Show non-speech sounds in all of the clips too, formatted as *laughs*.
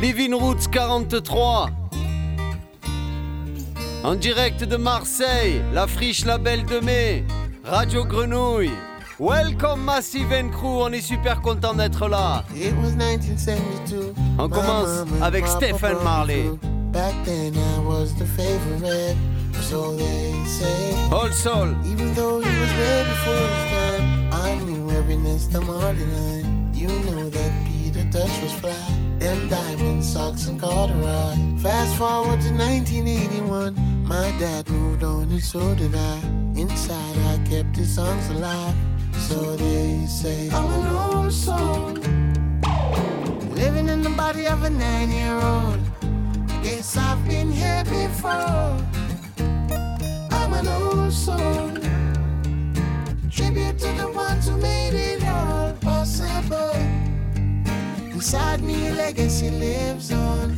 Living Roots 43. En direct de Marseille, la friche La Belle de Mai, Radio Grenouille. Welcome Massive and Crew, on est super content d'être là. On commence avec Stephen Marley. Back then I was the favorite, so they say. Old Soul. Even though he was way before his time, I knew every nest of line. You know that Peter Dutch was fly. Them diamond socks and corduroy. Fast forward to 1981. My dad moved on and so did I. Inside I kept his songs alive. So they say I'm an old soul. Living in the body of a nine-year-old. Guess I've been here before. Soul. Tribute to the ones who made it all possible. Inside me, legacy lives on.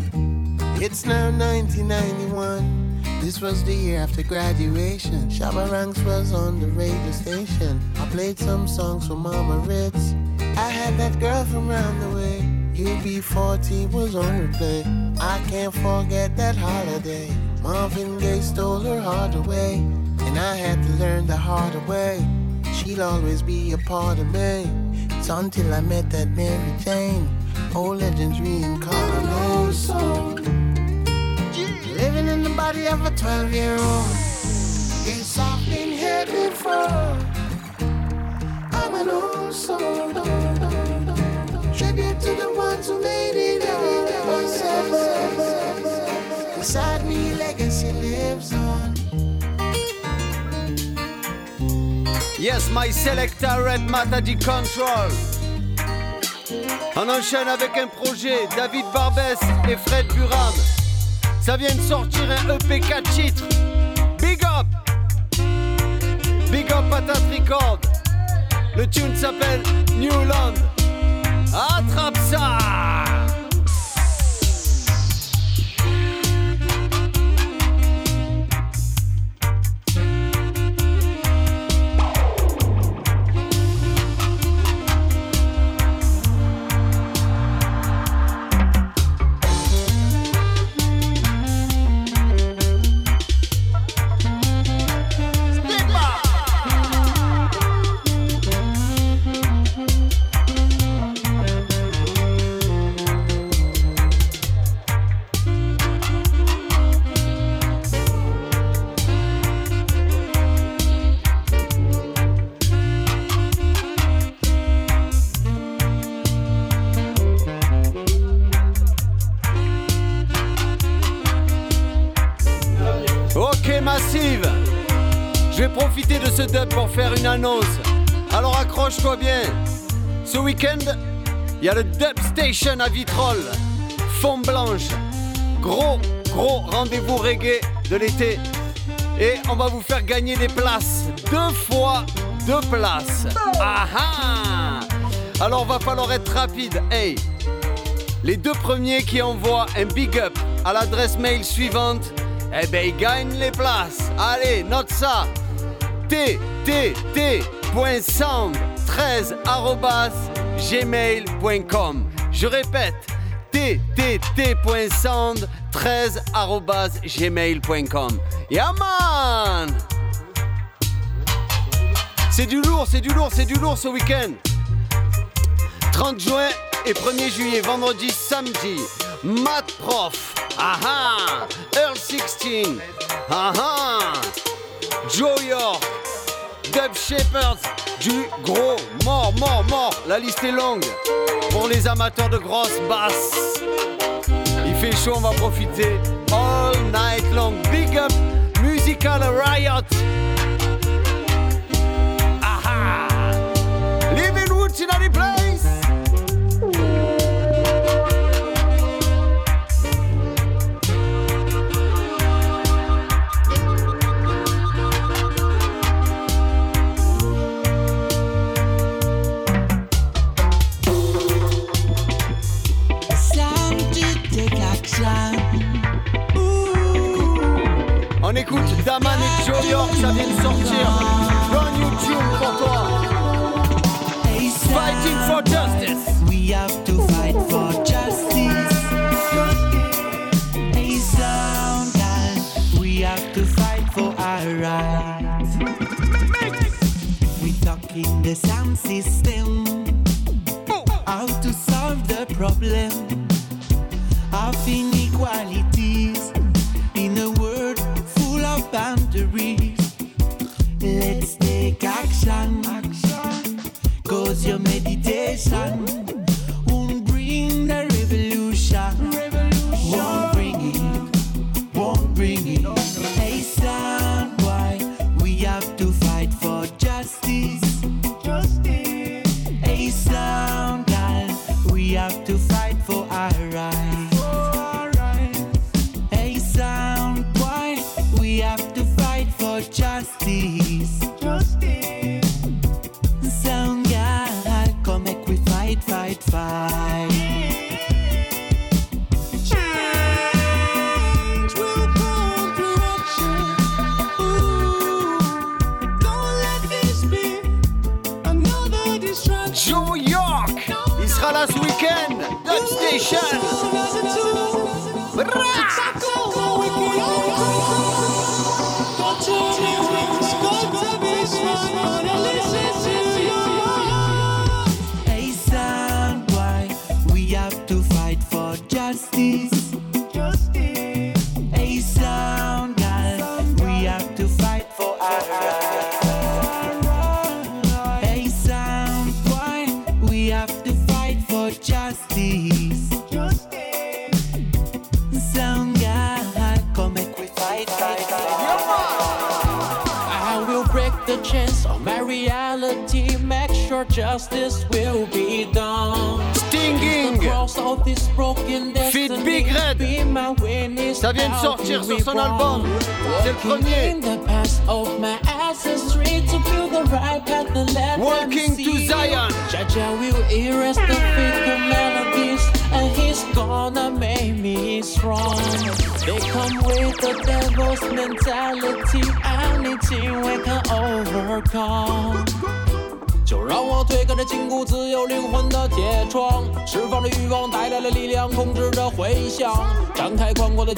It's now 1991. This was the year after graduation. Shabba Ranks was on the radio station. I played some songs for Mama Ritz. I had that girl from round the way. UB40 was on replay. I can't forget that holiday. Marvin Gaye stole her heart away. And I had to learn the hard way. She'll always be a part of me. It's until I met that Mary Jane. Old legends reincarnate. Living in the body of a 12 year old. Guess I've been here before. I'm an old soul. Yes, my selector Red Matadi Control. On enchaîne avec un projet, David Barbès et Fred Buram. Ça vient de sortir un EP 4 titres. Big up! Big up Patat Record. Le tune s'appelle Newland. Attrape ça! Il y a le Dub Station à Vitrolles. Fond blanche. Gros, gros rendez-vous reggae de l'été. Et on va vous faire gagner des places. Deux fois deux places. Ah ah Alors va falloir être rapide. Hey Les deux premiers qui envoient un big up à l'adresse mail suivante, eh ben ils gagnent les places. Allez, note ça ttt.sound13 Je répète, ttt.sound13 gmail.com. Yaman C'est du lourd, c'est du lourd, c'est du lourd ce week-end. 30 juin et 1er juillet, vendredi, samedi. Matt Prof. Aha. Earl 16. Aha. Joe York, Shepherds, du gros mort, mort, mort. La liste est longue pour les amateurs de grosses basses. Il fait chaud, on va profiter all night long. Big up, musical riot. Aha! Living Woods in. Écoute Daman et ça vient de sortir new tune pour toi. Fighting for justice. We have to fight for justice. Hey, we have to fight for our rights. We talk in the sound system. How to solve the problem of inequalities action. Cause your meditation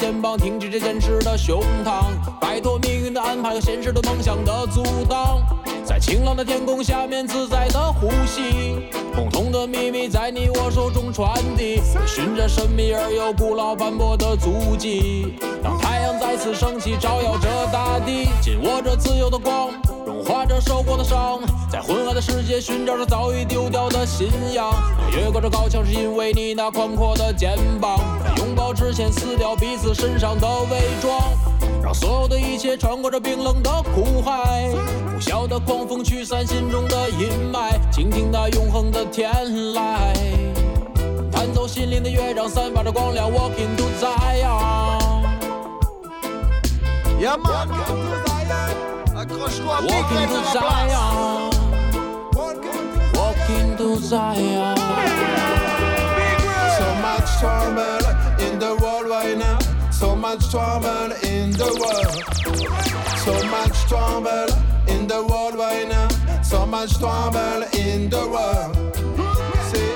肩膀，挺直着坚实的胸膛，摆脱命运的安排和现实的梦想的阻挡。在晴朗的天空下面自在的呼吸，共同的秘密在你我手中传递，寻着神秘而又古老斑驳的足迹。当太阳再次升起，照耀着大地，紧握着自由的光。跨着受过的伤，在昏暗的世界寻找着早已丢掉的信仰。越过这高墙，是因为你那宽阔的肩膀。在拥抱之前，撕掉彼此身上的伪装，让所有的一切穿过这冰冷的苦海。呼啸的狂风驱散心中的阴霾，倾听那永恒的天籁。弹奏心灵的乐章，散发着光亮。Walk into Zion。Yeah, man. Accroche-toi, Big Walk Red into dans la place. Zion. Walk into Zion. So much trouble in the world right now. So much trouble in the world. So much trouble in the world right now. So much trouble in the world. See,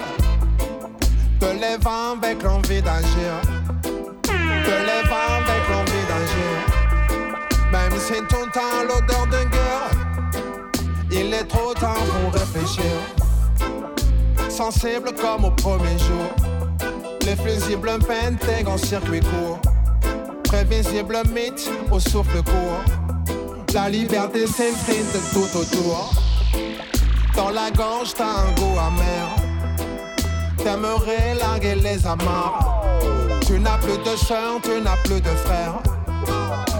te lève avec l'envie d'agir. Te lève avec l'envie d'agir. Même si ton temps l'odeur de guerre, il est trop tard pour réfléchir sensible comme au premier jour. Les fusibles m'intègrent en circuit court. Prévisible mythe au souffle court. La liberté s'imprime tout autour. Dans la gorge, t'as un goût amer. T'aimerais larguer les amarres. Tu n'as plus de soeur, tu n'as plus de frère.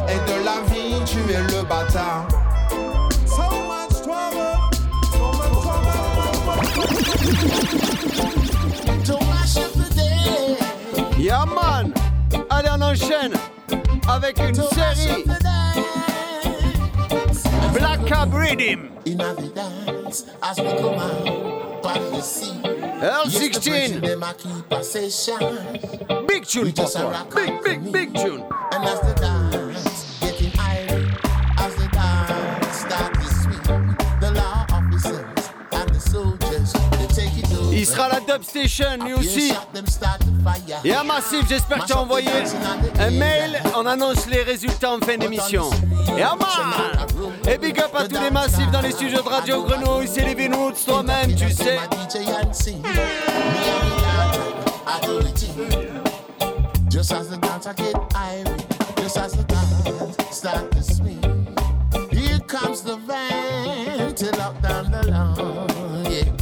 Et de la vie, tu es le bâtard. So much trouble, so much trouble. Yeah, man. Allez, on enchaîne avec une série Black Cab Rhythm. In the dance, as we come out. Yes, the L16. president, them a keep a session. Big tune pour toi. Big, big, big tune. And the as the dance Dub Station, lui aussi. a Massif, j'espère que tu as envoyé un mail. On annonce les résultats en fin d'émission. Et Amar Et big up à tous les massifs dans les studios de Radio Grenouille. C'est les Vinoots, toi-même, tu sais. Just as the dance I get just as the dance start to swing. Here comes the van to lock down the lawn, yeah.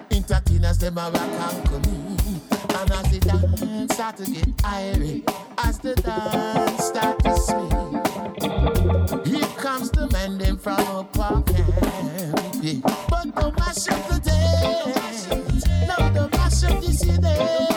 Up the. Entertainers them a rock and come. And as the dance start to get irie, as the dance start to swing, here comes the man them from park camp. Yeah. But don't mash up the dance. No, don't mash up this dance.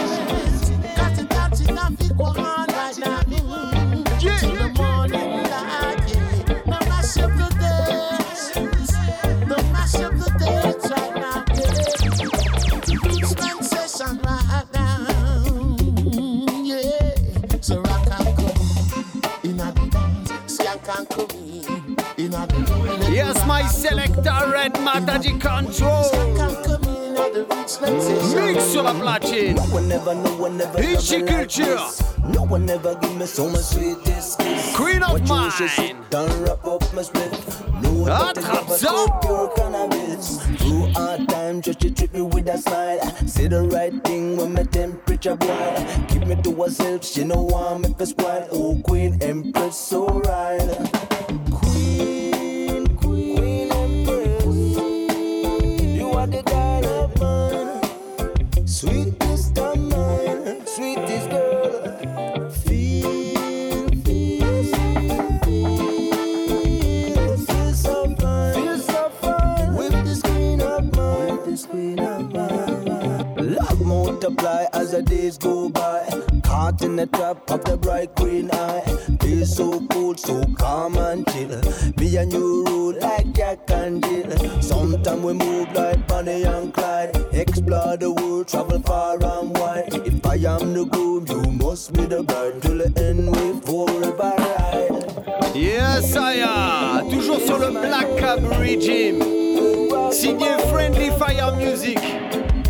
Selector Red Mataji Control. Mix sur la platine. Ichi Culture. No one ever give me so much sweetest kiss. Queen of mine. Don't wrap up my split. No Attrape ça. Pure cannabis. Through hard time, just to treat me with a smile. Say the right thing when my temperature boil. Keep me to herself, she no want me to spoil. Oh, Queen Empress, so right. The days go by. Caught in the trap of the bright green eye. Feel so cool, so calm and chill. Me and you rule like Jack and Jill. Sometimes we move like Bonnie and Clyde. Explore the world, travel far and wide. If I am the groom, you must be the bride. Till the end, we forever ride. Yes, I am. Toujours sur le Black Cab Regime. Signé Friendly Fire Music.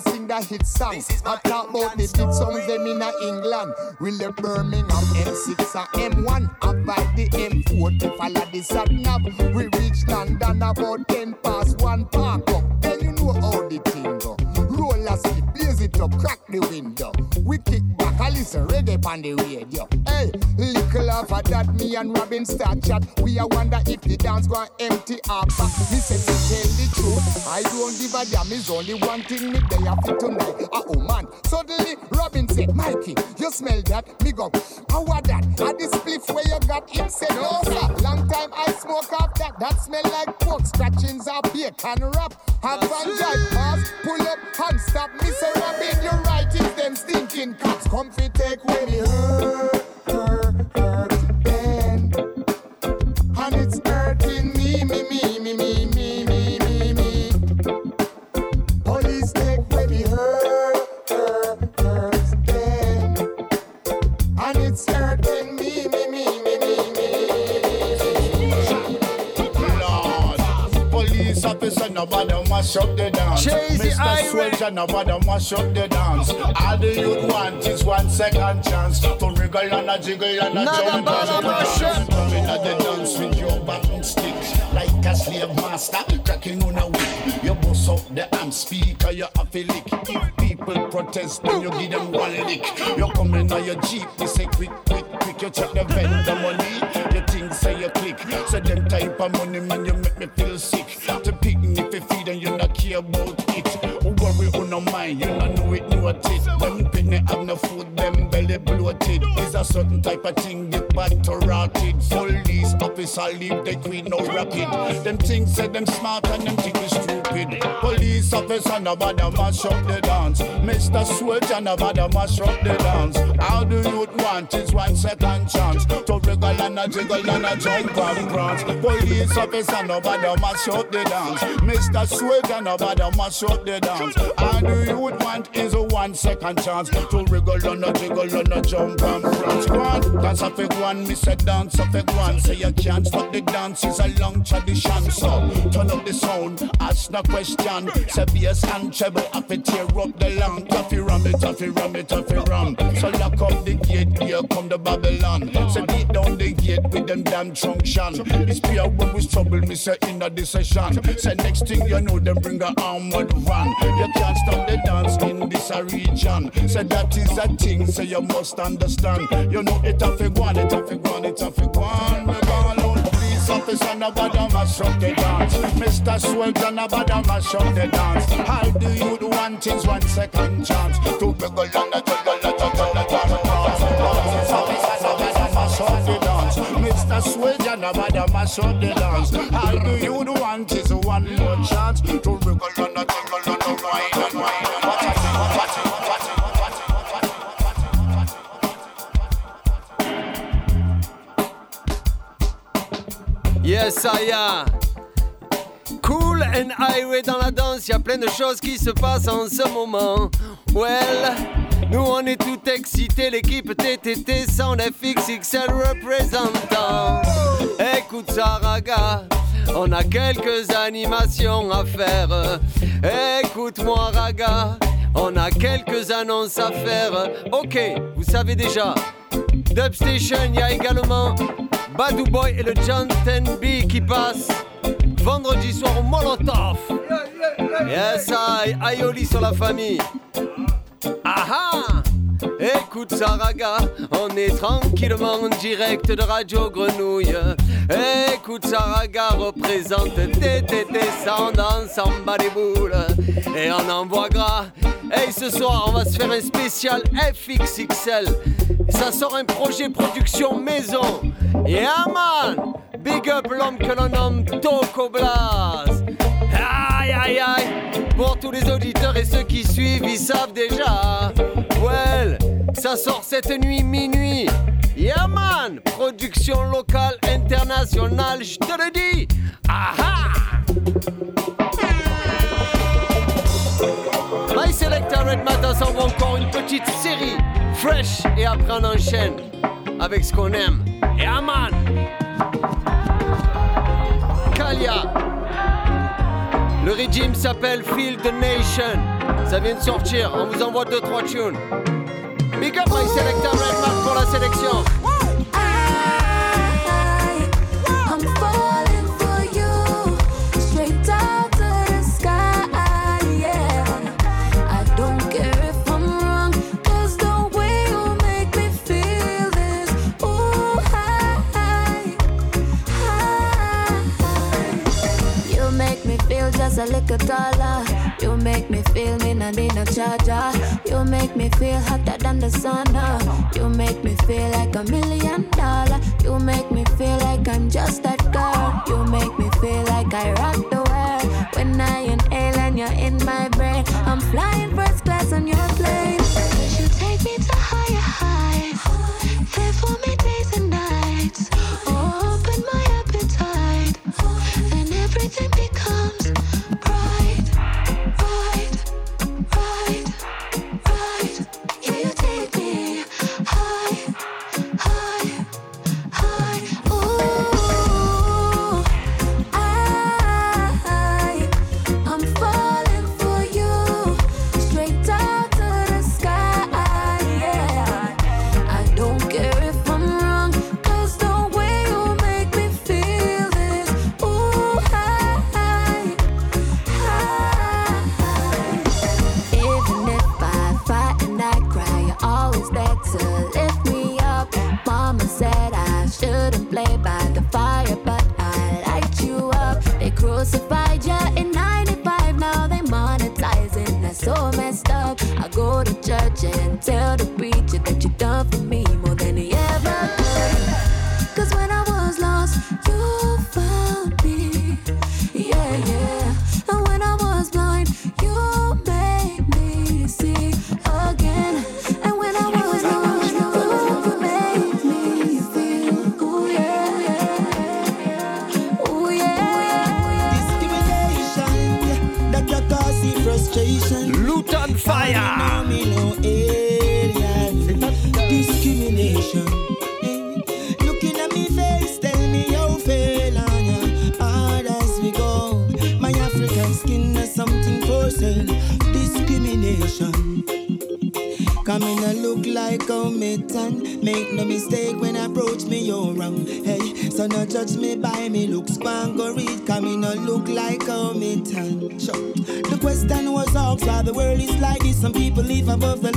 Sing the hit song. I talk about the big songs them in England. Will the Birmingham M6 and M1 avoid the M4 to follow the sat nav. We reach London about 10 past one park up. Then you know how the thing go. Roll a slip, blaze it up, crack the window. We kick back, I listen reggae on the radio. Hey, little of that, me and Robin start chat. We a wonder if the dance go empty back. Me say to tell the truth, I don't give a damn. It's only one thing me day after tonight. Ah oh man, suddenly Robin said, Mikey, you smell that? Me go, how what that? Ah this spliff where you got it said no sir. Long time I smoke off that. That smell like pork scratchings or bacon wrap. Have one drive pass, pull up and stop. Me say Robin, when you write it, them stinking cops. come fi take away me. Nobody mash up the dance. Chase Mr. Soldier, nobody mash up the dance. All the youth want is one second chance to wriggle and a jiggle and a Nada jump and a dance. up. Coming at the dance with your button stick, like a slave master cracking on a whip. You bust up the amp speaker, you have a lick. If people protest, then you give them one lick. You come in on your jeep, you say quick, quick, quick. You check the vendor money, you think say you click. So them type of money, man, you make me feel sick. If you not care about it. worry on no mind, you don't know it, know it. Them penny have no food, them belly bloated. Is a certain type of thing get back to rotted. Police officer leave the queen no rapid. Them things say them smart and them think is stupid. Police officer nobody mash up the dance. Mr. Soldier nobody mash up the dance. How do you want is one second chance to wriggle and a jiggle and a jump and prance. Police officer nobody mash up the dance. Mr. Soldier nobody mash up the dance. All do you want is a one second chance to wriggle and a jiggle and a jump and prance. Go on, dance a fake one, me say dance a fake one. Say you can't stop the dance, it's a long tradition. So turn up the sound, ask no question. Say bass and treble, to tear up the Taffy ram it, taffy ram it, taffy ram. So lock up the gate, here come the Babylon. Say beat down the gate with them damn trunction. It's pure when we trouble, me say in a session. Say next thing you know, them bring a armored van. You can't stop the dance in this region. Say that is a thing, say you must understand. You know it fig one, it fig one, it fig one. Me call out police officer, nobody mash up the dance. Mr. Swells, nobody mash up the dance. How do you do one things one second chance? To wiggle and a juggle, a juggle, a juggle, Police officer, nobody mash up the dance. Mr. Swells, nobody mash up the dance. How do you do one things one more chance? To wiggle and a juggle, and a wine and wine. Watch Cool and highway dans la danse, y a plein de choses qui se passent en ce moment. Well, nous on est tout excités, l'équipe TTT sans FXXL représentant. Écoute Saraga, on a quelques animations à faire. Écoute-moi Raga, on a quelques annonces à faire. Ok, vous savez déjà. Dubstation, il y a également Badou Boy et le John B qui passent vendredi soir au Molotov. Yes, I, Aioli sur la famille. Aha! Écoute Saraga, on est tranquillement en direct de Radio Grenouille. Écoute Saraga représente TTT Sound ensemble des boules. Et on envoie gras. Hey, ce soir, on va se faire un spécial FXXL. Ça sort un projet production maison. Yeah man! Big up l'homme que l'on nomme Toko Blas. Aïe aïe aïe! Pour tous les auditeurs et ceux qui suivent, ils savent déjà. Well, ça sort cette nuit minuit. Yeah! Production locale, internationale, je te le dis! Aha! My Selector Red Matas envoie encore une petite série fresh et après on enchaîne avec ce qu'on aime. Yeah man! Kalia. Le régime s'appelle Feel the Nation. Ça vient de sortir, on vous envoie 2-3 tunes. Big up my selector Redman pour la sélection. I'm falling just a little taller. You make me feel me not need no charger. You make me feel hotter than the sun. You make me feel like a million dollar. You make me feel like I'm just that girl. You make me feel like I rock the world. When I inhale and you're in my brain, I'm flying first class on your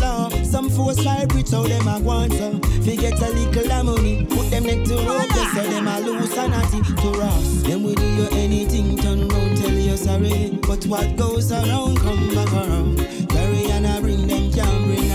law. Some force fire bridge, so them a want uh, so. Forget a little money. Put them neck to rope, so them a lose sanity to Ross. Them will do you anything, turn round, tell you sorry. But what goes around, come back around. Carry and I bring them, can bring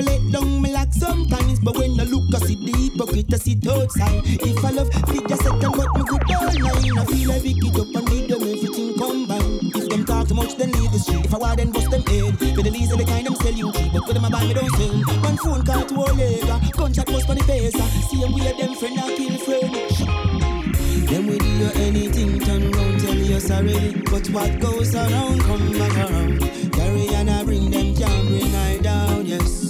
Feel like I let down me like sometimes, but when I look, I see the hypocrite, I sit outside. If I love, fit a second, but me good all nine. I feel like pick it up and need them everything combined. If them talk too much, then leave the street. If I want, then bust them head. For the least of the kind, them sell you cheap, but for them I buy me don't sell. One phone call to Olega, contract bust for the face. See them with them friend, I kill friend. Them will do anything, turn round, tell you sorry. But what goes around, come back around. Carry and I bring them, can bring I down, yes.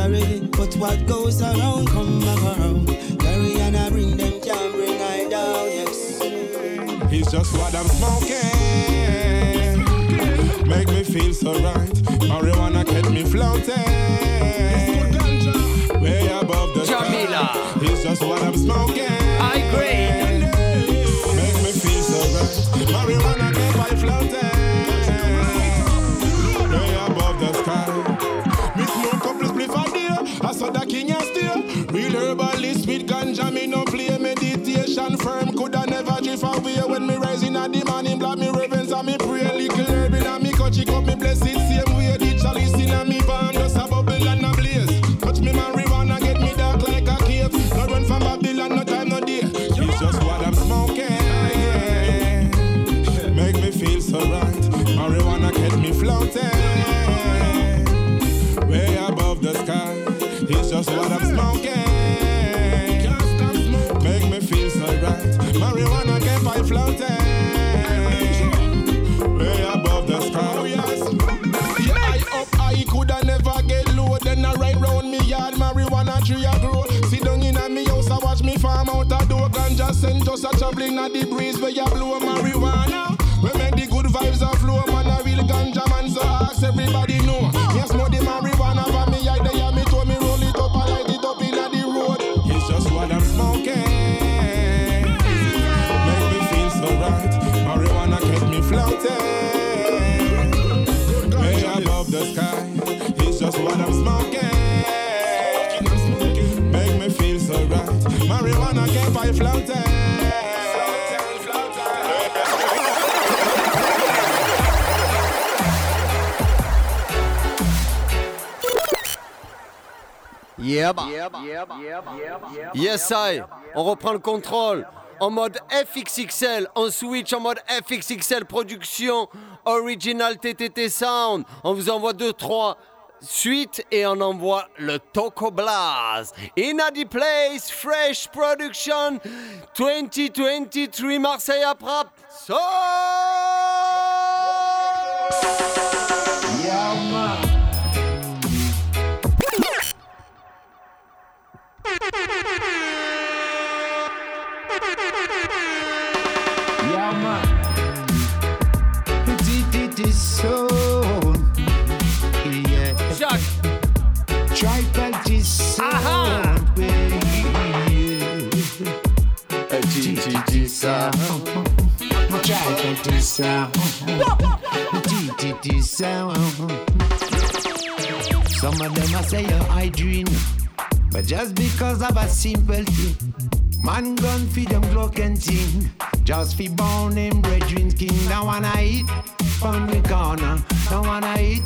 Sorry. But what goes around, come back around. Carry and I bring them, can bring I down, yes. It's just what I'm smoking. Make me feel so right. Marijuana kept me floating. Way above the Jamila. sky. It's just what I'm smoking. I agree. Make me feel so right. Marijuana kept me floating. Ganja just a traveling at the breeze where you blow marijuana. We make the good vibes a flow, man. A real ganja man, so ask everybody Yeah, bah. Yes, I. On reprend le contrôle. En mode FXXL, on switch en mode FXXL production original TTT Sound. On vous envoie 2-3 suites et on envoie le Toco Blast. In a place, fresh production 2023 Marseille à Prap. So Some of them I say oh, I dream, but just because of a simple thing. Man gun feed them Glock and ting. Just fi born him brethren king. Don't wanna eat from the corner. Don't wanna eat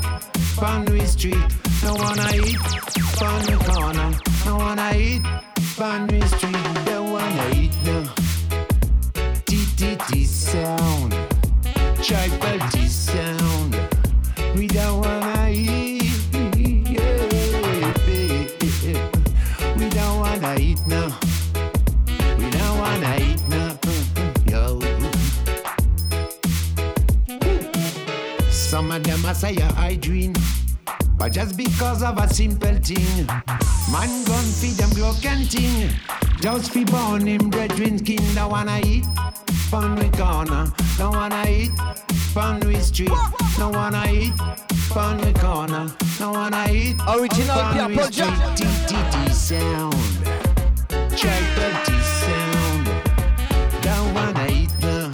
from the street. Don't wanna eat from the corner. Don't wanna eat from the street. Don't wanna eat no. TTT sound. Tribal T sound. We don't wanna Of them I say I dream. But just because of a simple thing, man gun feed them Glock and ting. Just fi born him brethren king, don't wanna eat from the corner, don't wanna eat from the street, don't wanna eat from the corner, don't wanna eat Original the Paul street. TTT sound, triple T sound, don't wanna eat now.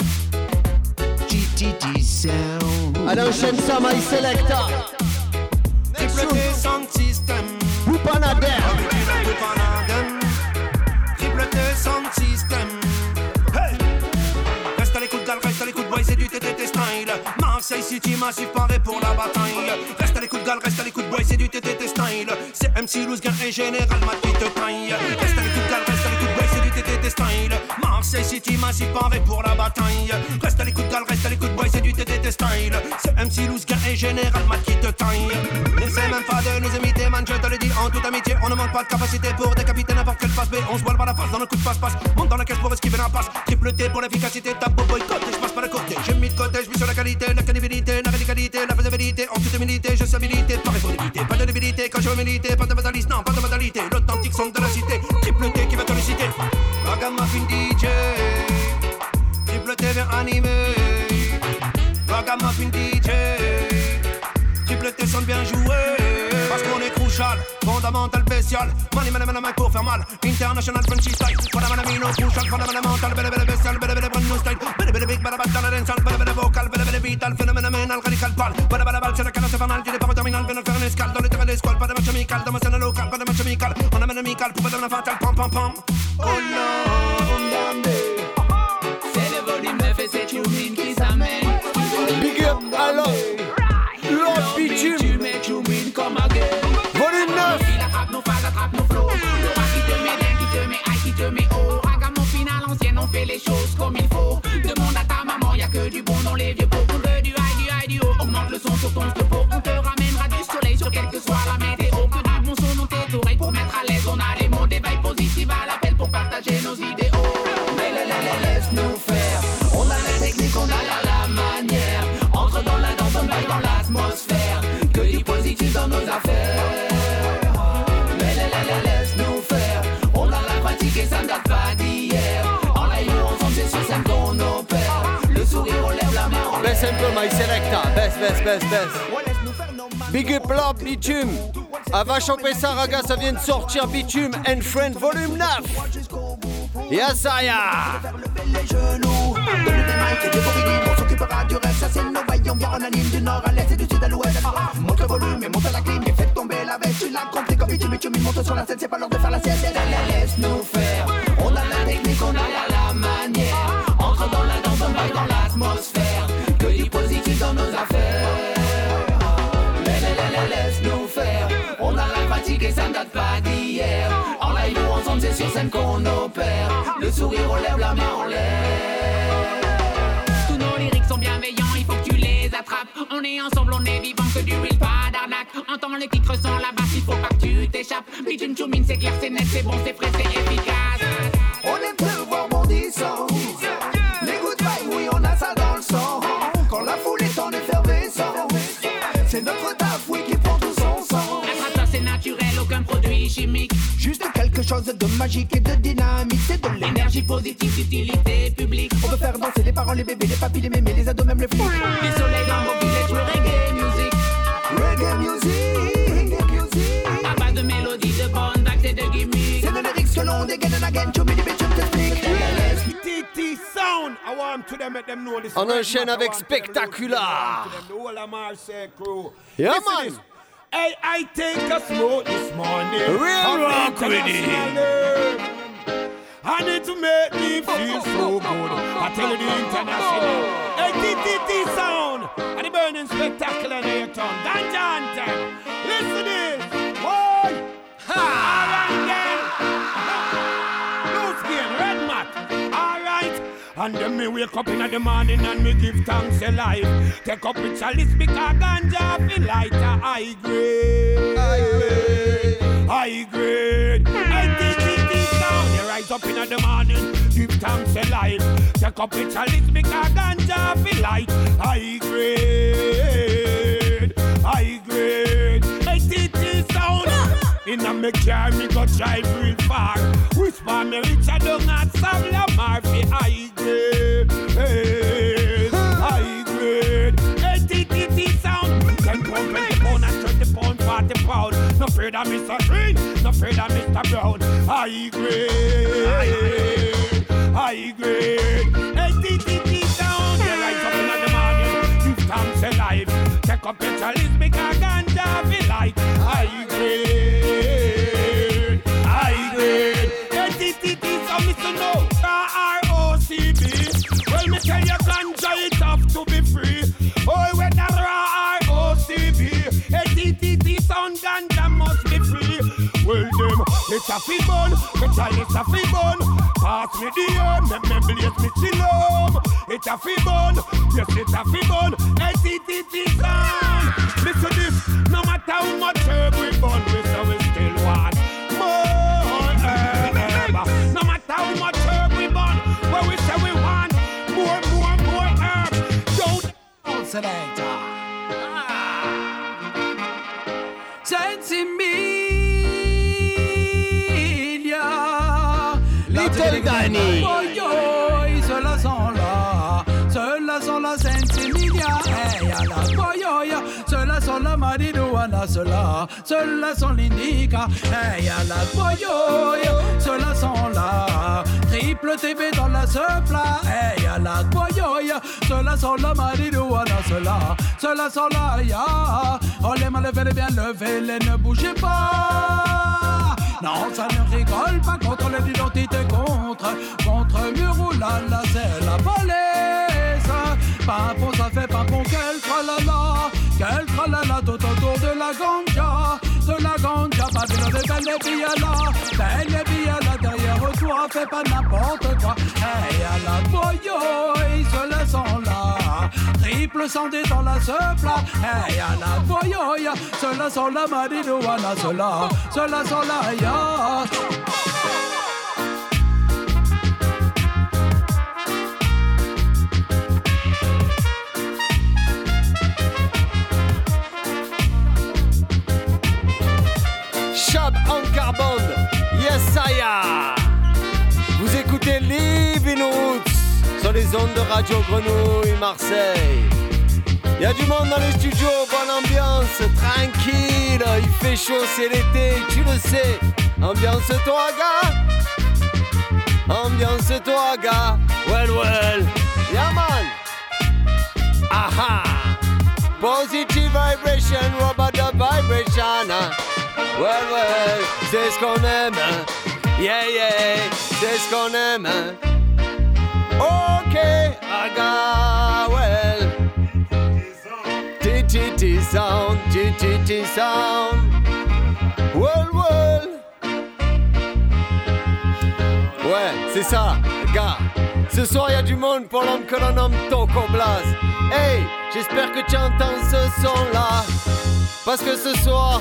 TTT sound. Allez, enchaîne ça, My Selecta. Triple T sound system. Original Poupanadem. Triple T sound system. Hey! Reste à l'écoute, gal, reste à l'écoute, boy, c'est du TTT style. Marseille City, massif paré pour la bataille. Reste à l'écoute, boy, c'est du TTT style. C'est MC Louzguin et Général qui te taille. Reste à l'écoute, gal, reste à l'écoute, boy, c'est du TTT style. Marseille City, massif paré pour la bataille. Reste à l'écoute, gal, reste à l'écoute, boy, c'est du TTT style. C'est MC Louzguin et Général qui te taille. N'essaie même pas de nous imiter, man, je te le dis en toute amitié. On ne manque pas de capacité pour décapiter n'importe quelle face B. On se voile par la face dans le coup de passe-passe. Monte dans la caisse pour esquiver la passe. Triple T pour l'efficacité, tape au boycott je passe pas côté. J'ai mis de côté, je sur la qualité, faisabilité. En toute humilité, je suis habilité, répondabilité, pas de débilité. Quand je veux militer, pas de fatalisme, non, pas de modalité. L'authentique son de la cité, triple T qui va te citer. Ragamuffin DJ, triple T vient animer. Ragamuffin DJ, triple T sonne bien joué. Parce qu'on est crucial, fondamental, bestial. Money, money, money, pour faire mal. International Frenchy style. Fondamental, crucial, fondamental, belle, belle, bestial, belle, belle, brand new. Belle, belle, big, belle, belle, la belle, belle, vocal, vital, phénoménal, radical, pâle. Belle, belle, belle, c'est la canne infernale, j'ai des paroles terminales, viens faire une escale dans le terrain d'escouade. Pas de match amical, dans ma scène locale, pas de match amical. On amène amical, pour pas de la fatale, pam, pam, pam. Oh non, la main. on Baisse. Baisse, baisse, baisse. Big up, Lord Bitume. Va choper ça, Raga, ça vient de sortir. Bitume and Friend, volume 9. Yasaya. du reste. Ça, c'est nos voyons, bien on anime du nord à l'est et du sud à l'ouest. Monte le volume et monte la clim et faites tomber la veste. Tu l'as compris comme bitume, bitume, il monte sur la scène, c'est pas l'heure de faire la sieste. Le sourire, on lève la main en l'air. Tous nos lyrics sont bienveillants, il faut que tu les attrapes. On est ensemble, on est vivant, que du real, pas d'arnaque. Entends le titre sans la basse, il faut pas que tu t'échappes. Bitume, choumine, c'est clair, c'est net, c'est bon, c'est frais, c'est efficace. On aime te voir bondissant. Les good vibes, oui, on a ça dans le sang. Quand la foule est en effervescence, c'est notre taf, oui, qui prend tout son. Être ça, c'est naturel, aucun produit chimique. Juste quelque chose de magique et de dynamique, c'est de l'énergie. Énergie positive, d'utilité publique. On veut faire danser les parents, les bébés, les papis, les mémés, les ados, même les flics. Les soleils dans vos villages, le reggae music. Reggae music, reggae music. À base de mélodies, de bonnes vagues et de gimmicks. C'est le lyrics que l'on dégaine and again, tu mets des bitches, t'expliques. TT Sound. On enchaîne avec Spectacular. Yeah, man. Hey, I take a smoke this morning. Real rock with it. And it make me feel so good. I tell you the international. Hey, TTT sound. And the burning spectacular in your tongue. Ganja anthem. Listen to this. Boy. Ha! Loose skin, red mat. All right. And then me wake up in the morning and me give thanks alive. Take up with chalice because ganja feel a high grade. High grade. High grade. Up in the morning, give thanks alive. Take up with chalice because ganja feel like high grade. High grade. TTT sound. In a me car, me go drive real far. Whisper me reach a down at Savla Murphy high grade. High grade. TTT sound. 10 pound, pound, 40 pound. No afraid of Mr. Green, no afraid of Mr. Brown. High grade. High grade. Hey, TTT sound. You rise up in the morning, give thanks alive. Take up your chalice, because ganja feel like high grade. High grade. Hey, TTT sound, listen now. R-O-C-B. Well, me tell you, ganja it have to be free. Oh, when the it's a fi bun, me chalice a fi bun. Pass me the air, me me blaze me chillum. It's a fi bun, yes, it's a fi bun. Hey, TTT sound. Listen this, no matter how much herb we burn, we say we still want more herb. No matter how much herb we burn, well, we say we want more, more, more herb. Don't selector. Little Danny. Oi, oi, ceux-là sont là. Ceux-là sont la Saint-Emilia. Hey, ala, oi, oi, ceux-là sont la marijuana. Ceux-là sont l'indica. Hey, ala, oi, oi, ceux-là sont là. Triple TB dans la sepla. Hey, ala, oi, oi, ceux-là sont la marijuana. Ceux-là sont là, ya. Oh, les mains levez, les bien levez, les ne bougez pas. Non, ça ne rigole pas contre l'identité, contre, contre mur ou là, là, c'est la police. Pimpon, ça fait pimpon, quel tralala, quel tralala tout autour de la ganja, la ganja, Babylone est belle et biala, belle et biala, derrière toi, fais pas n'importe quoi. Hey, à la boyoï, ceux-là sont là, triple santé dans la sepla. Hey, à la boyoï, ceux-là sont là, marijuana, ceux-là, ceux-là sont là, ya. En carbone, yes saya. Vous écoutez Living Roots sur les ondes de Radio Grenouille Marseille. Y a du monde dans les studios, bonne ambiance, tranquille, il fait chaud, c'est l'été, tu le sais. Ambiance-toi, gars. Ambiance-toi, gars. Well, well. Yeah, man. Aha. Positive vibration, rubber the vibration. Well, well, c'est ce qu'on aime. hein. Yeah, yeah, c'est ce qu'on aime. hein. Ok, aga, well. TTT sound, TTT sound. Well, well. Ouais, c'est ça, gars. Ce soir, y a du monde pour l'homme que l'on nomme Toco Blas. Hey, j'espère que tu entends ce son-là. Parce que ce soir,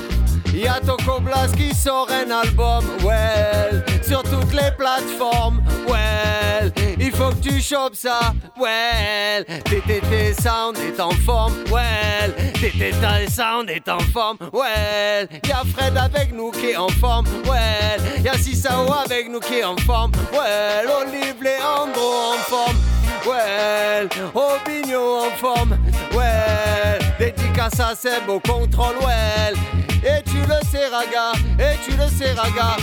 y a Toco Blas qui sort un album. Well, sur toutes les plateformes. Well, il faut que tu chopes ça. Well, TTT Sound est en forme. Well, TTT Sound est en forme. Well, y a Fred avec nous qui est en forme. Well, y a Sisao avec nous qui est en forme. Well, Olive Leandro en forme. Well, Obigno en forme. Well, dédicace à Seb au contrôle. Well, et tu le sais, raga. Et tu le sais, raga.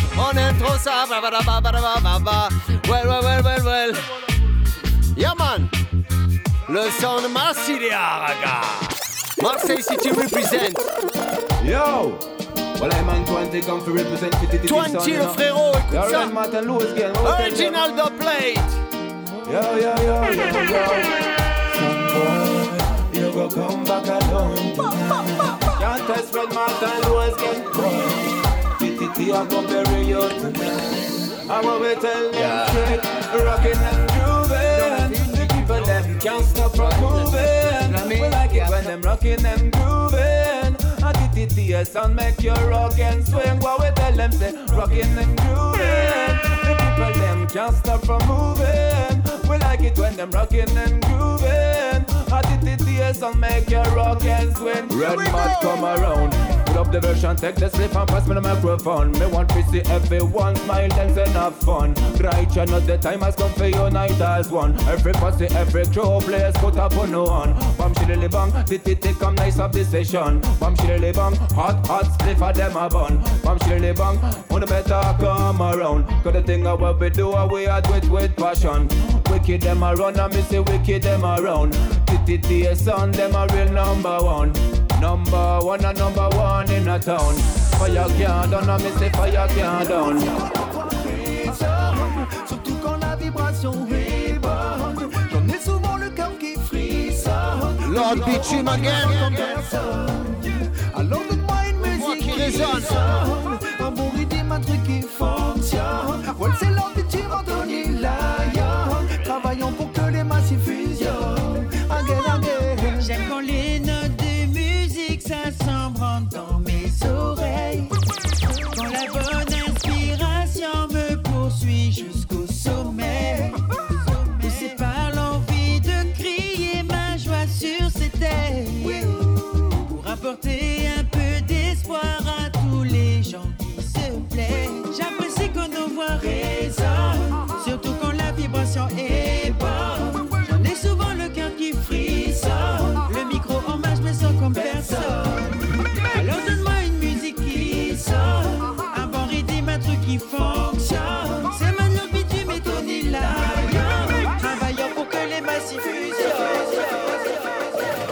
Ça. Ba, ba, ba, ba. Well, well, well, well, well. Yeah, man. Le son de Marsilia, Marseille City represent. Yo! Well, I'm on 20 come to represent 50 20 le frérot, écoute ça. Original the plate. Yo, yo, yo, yo, yo. Boy, you go come back alone tonight. Can't test Red Martin Lewis get boy. 50 I go bury you tonight. I want to tell them straight, rocking and grooving. The people them can't stop from moving. We like it when them rocking and grooving. TTS and make you rock and swing. What we tell them say, rocking and grooving. The people them can't stop from moving. We like it when them rocking and grooving. At TTS and make you rock and swing. Red mat come around. Up the version, take the slip and pass me the microphone. Me want to see everyone smile, and have fun. Right, you know the time has come for unite as one. Every pussy, every crew, players put up on no one. Bam shilly bang, TTT come nice up the session. Bam shilly bang, hot hot split for them a bun. Bam shilly bang, on the better come around. Cause the thing of what we do, we are do it with passion. Wicked them around, and me say wicked them around. TTT son, them a real number one. Number one and number one in a town. Fire can't down, I me say fire can't down. Surtout quand la vibration est bonne. J'en ai souvent le cœur qui frissonne. Lord Bitume again. Alors donne-moi une musique qui résonne. Un bon rythme, un truc qui fonctionne. Well, c'est Lord Bitume, Anthony Lyon.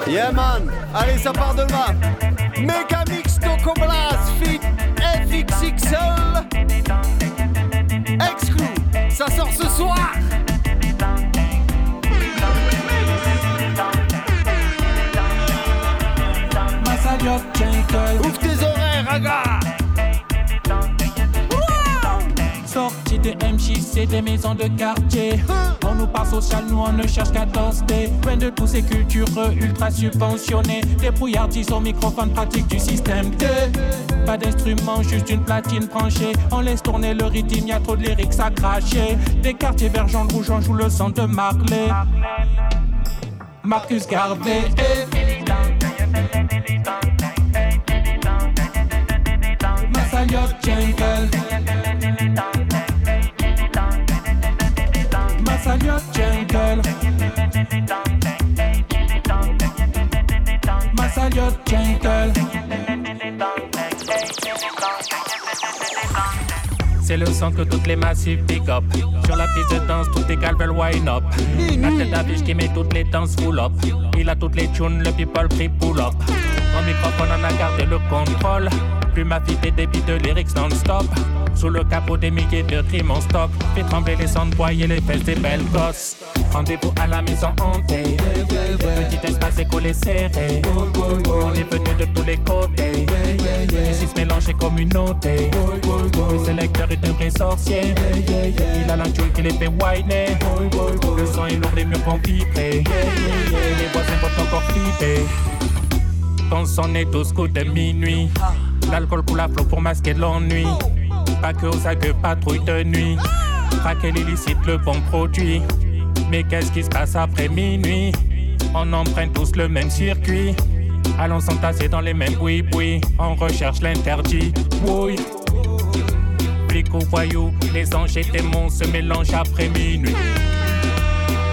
Yeah man, allez ça part de là. Megamix Toco Blast Fit FXXL. Exclu, ça sort ce soir. Ouvre tes oreilles, raga. De MJC, des maisons de quartier. On nous parle social, nous on ne cherche qu'à toaster. Loin de tous ces cultures ultra subventionnées. Des brouillardises au microphone pratique du système T. Pas d'instrument, juste une platine branchée. On laisse tourner le rythme, y a trop de lyrics à cracher. Des quartiers verts, jaune, rouge, on joue le son de Marley. Marcus Garvey. Que toutes les massifs pick up. Sur la piste de danse, tout est calvel wine up. La tête d'affiche qui met toutes les danses full up. Il a toutes les tunes, le people free pull up. Mon microphone en a gardé le contrôle. Plus ma fille des débits de lyrics non-stop. Sous le capot des milliers de rimes en stock. Fait trembler les sandboys et les fesses des belles gosses Rendez-vous à la maison hantée. Petit espace écolé serré. On est venu de tous les côtés. Ici se mélange et communauté Le sélecteur est un vrai sorcier. Il a la qui les fait whiner. Le son est lourd, les murs vont vibrer. Les voisins vont encore flipper. Quand sonne tous coups de minuit. L'alcool coule à flot pour masquer l'ennui. Pas que aux agueux patrouille de nuit. Traquer l'illicite, le bon produit Mais qu'est-ce qui se passe après minuit? On emprunte tous le même circuit. Allons s'entasser dans les mêmes boui-boui. On recherche l'interdit, oui. Flics ou voyous, les anges et démons se mélangent après minuit.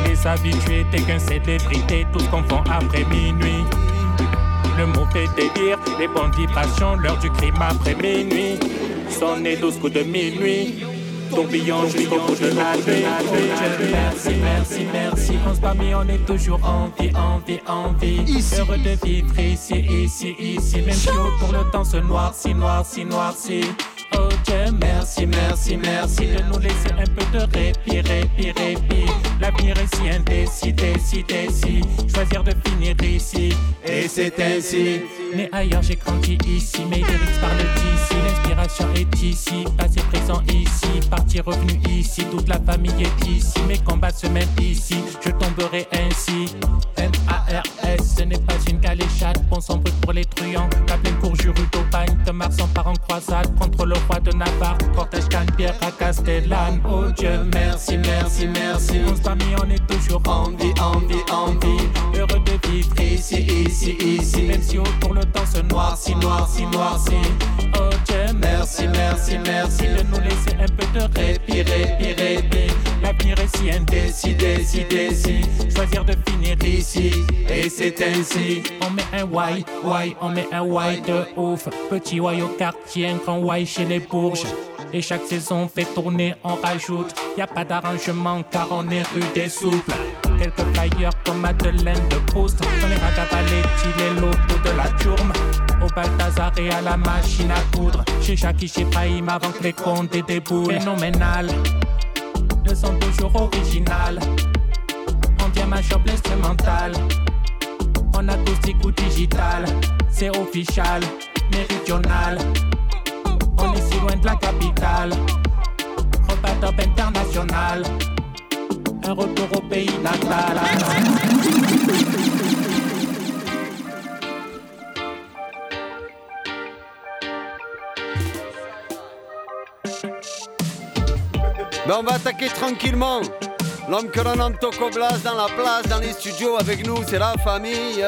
Les habitués, t'es qu'un célébrité, tous confondent après minuit. Le mauvais délire, les bandits passion, l'heure du crime après minuit. Sonner 12 coups de minuit, tourbillon jusqu'au bout de la nuit. Merci, merci, merci, On se parmi, on est toujours en vie, en vie, en vie. Ici. Heureux de vivre ici, ici, ici. Même si pour le temps se noircit, noircit, noircit. Oh Dieu, merci, merci, merci de nous laisser un peu de répit, répit, répit. L'avenir est si indécis, décis, décis. Choisir de finir ici, et c'est ainsi. Né ailleurs, j'ai grandi ici. Mes lyrics parlent d'ici. L'inspiration est ici. Passé, présent ici. Parti, revenu ici. Toute la famille est ici. Mes combats se mènent ici. Je tomberai ainsi. M-A-R-S, ce n'est pas une galéchade. Bon sang brut pour les truands. La pleine cour, rue d'Aubagne. De Mars en part en croisade. Contre le roi de Navarre. Cortège Cannes-Pierre à Castellane. Oh Dieu, merci, merci, merci. Parmi, on est toujours en vie, en vie, en vie. Heureux de vivre ici, ici, ici. Même si autour le temps se noircit, noircit, noircit. Oh Dieu, merci, merci, merci de nous laisser un peu de répit, répit, répit. L'avenir est si indécis, décis, décis. Choisir de finir ici, et c'est ainsi. On met un why, why, on met un why de ouf. Petit why au quartier, un grand why chez les bourges. Et chaque saison fait tourner, on rajoute. Y a pas d'arrangement car on est rue des souples. Quelques flyers comme Madeleine de Proust. Dans les Ragavaletti, les locaux de la tourme. Au Balthazar et à la machine à coudre. Chez Jackie, chez Païm avant que les comptes et des boules. Phénoménal. Le son toujours original. On vient ma shop l'instrumental. En acoustique ou digital. C'est official, méridional. On est si loin de la capitale. Repas top international. Un retour au pays natal. Ben on va attaquer tranquillement. L'homme que l'on nomme Toko Blas dans la place, dans les studios avec nous, c'est la famille.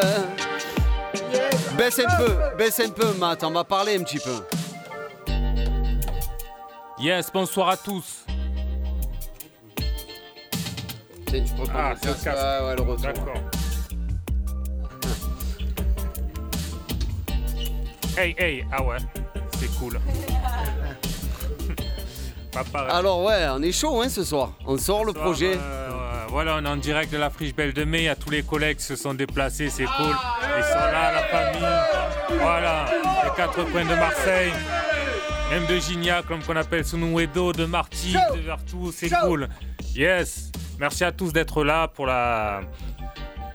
Baisse un peu, baisse un peu, Matt, on va parler un petit peu. Yes, bonsoir à tous. Ah, c'est casque. Ouais, ouais, le retour. D'accord. *laughs* Hey, hey, ah ouais, c'est cool. *laughs* Alors ouais, on est chaud hein, ce soir. On sort le Soir, projet. euh, voilà, on est en direct de la Friche Belle de Mai. Il y a tous les collègues qui se sont déplacés, c'est cool. Ils sont là, la famille. Voilà, les quatre coins de Marseille. Même de Gignac, comme qu'on appelle Sunouedo, de Martigues, de Vertou, c'est cool. Yes, merci à tous d'être là pour la,